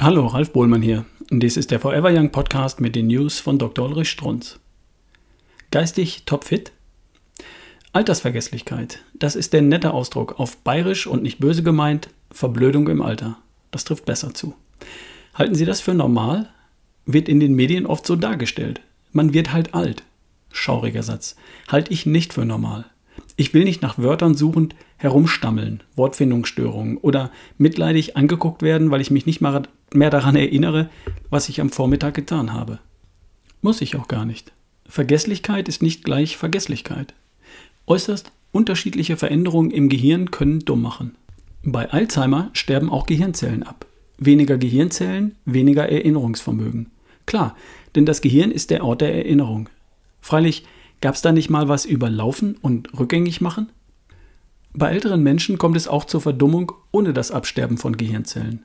Hallo, Ralf Bohlmann hier. Dies ist der Forever Young Podcast mit den News von Dr. Ulrich Strunz. Geistig topfit? Altersvergesslichkeit. Das ist der nette Ausdruck auf bayerisch und nicht böse gemeint Verblödung im Alter. Das trifft besser zu. Halten Sie das für normal? Wird in den Medien oft so dargestellt. Man wird halt alt. Schauriger Satz. Halte ich nicht für normal. Ich will nicht nach Wörtern suchend herumstammeln, Wortfindungsstörungen oder mitleidig angeguckt werden, weil ich mich nicht mehr daran erinnere, was ich am Vormittag getan habe. Muss ich auch gar nicht. Vergesslichkeit ist nicht gleich Vergesslichkeit. Äußerst unterschiedliche Veränderungen im Gehirn können dumm machen. Bei Alzheimer sterben auch Gehirnzellen ab. Weniger Gehirnzellen, weniger Erinnerungsvermögen. Klar, denn das Gehirn ist der Ort der Erinnerung. Freilich Gab es da nicht mal was über Laufen und rückgängig machen? Bei älteren Menschen kommt es auch zur Verdummung ohne das Absterben von Gehirnzellen.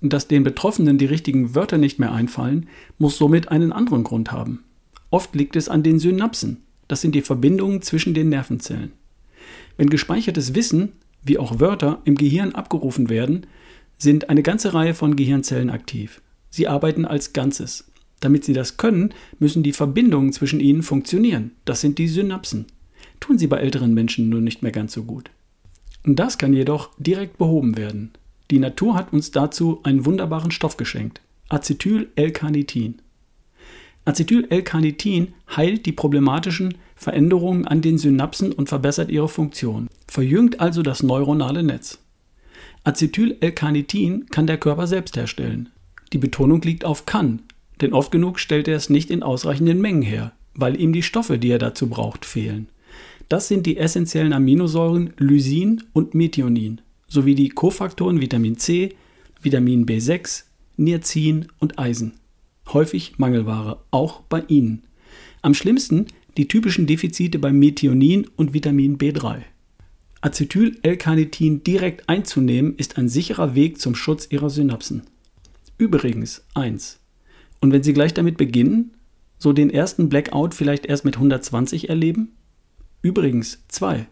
Dass den Betroffenen die richtigen Wörter nicht mehr einfallen, muss somit einen anderen Grund haben. Oft liegt es an den Synapsen. Das sind die Verbindungen zwischen den Nervenzellen. Wenn gespeichertes Wissen, wie auch Wörter, im Gehirn abgerufen werden, sind eine ganze Reihe von Gehirnzellen aktiv. Sie arbeiten als Ganzes. Damit sie das können, müssen die Verbindungen zwischen ihnen funktionieren. Das sind die Synapsen. Tun sie bei älteren Menschen nur nicht mehr ganz so gut. Das kann jedoch direkt behoben werden. Die Natur hat uns dazu einen wunderbaren Stoff geschenkt. Acetyl-L-Carnitin. Acetyl-L-Carnitin heilt die problematischen Veränderungen an den Synapsen und verbessert ihre Funktion, verjüngt also das neuronale Netz. Acetyl-L-Carnitin kann der Körper selbst herstellen. Die Betonung liegt auf kann, denn oft genug stellt er es nicht in ausreichenden Mengen her, weil ihm die Stoffe, die er dazu braucht, fehlen. Das sind die essentiellen Aminosäuren Lysin und Methionin sowie die Kofaktoren Vitamin C, Vitamin B6, Niacin und Eisen. Häufig Mangelware, auch bei Ihnen. Am schlimmsten die typischen Defizite bei Methionin und Vitamin B3. Acetyl-L-Carnitin direkt einzunehmen ist ein sicherer Weg zum Schutz Ihrer Synapsen. Übrigens 1. Und wenn Sie gleich damit beginnen, so den ersten Blackout vielleicht erst mit 120 erleben? Übrigens, zwei.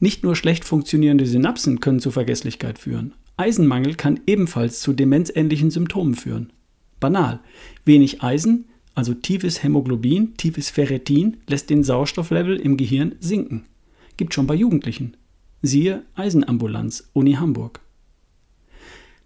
Nicht nur schlecht funktionierende Synapsen können zu Vergesslichkeit führen. Eisenmangel kann ebenfalls zu demenzähnlichen Symptomen führen. Banal. Wenig Eisen, also tiefes Hämoglobin, tiefes Ferritin, lässt den Sauerstofflevel im Gehirn sinken. Gibt schon bei Jugendlichen. Siehe Eisenambulanz, Uni Hamburg.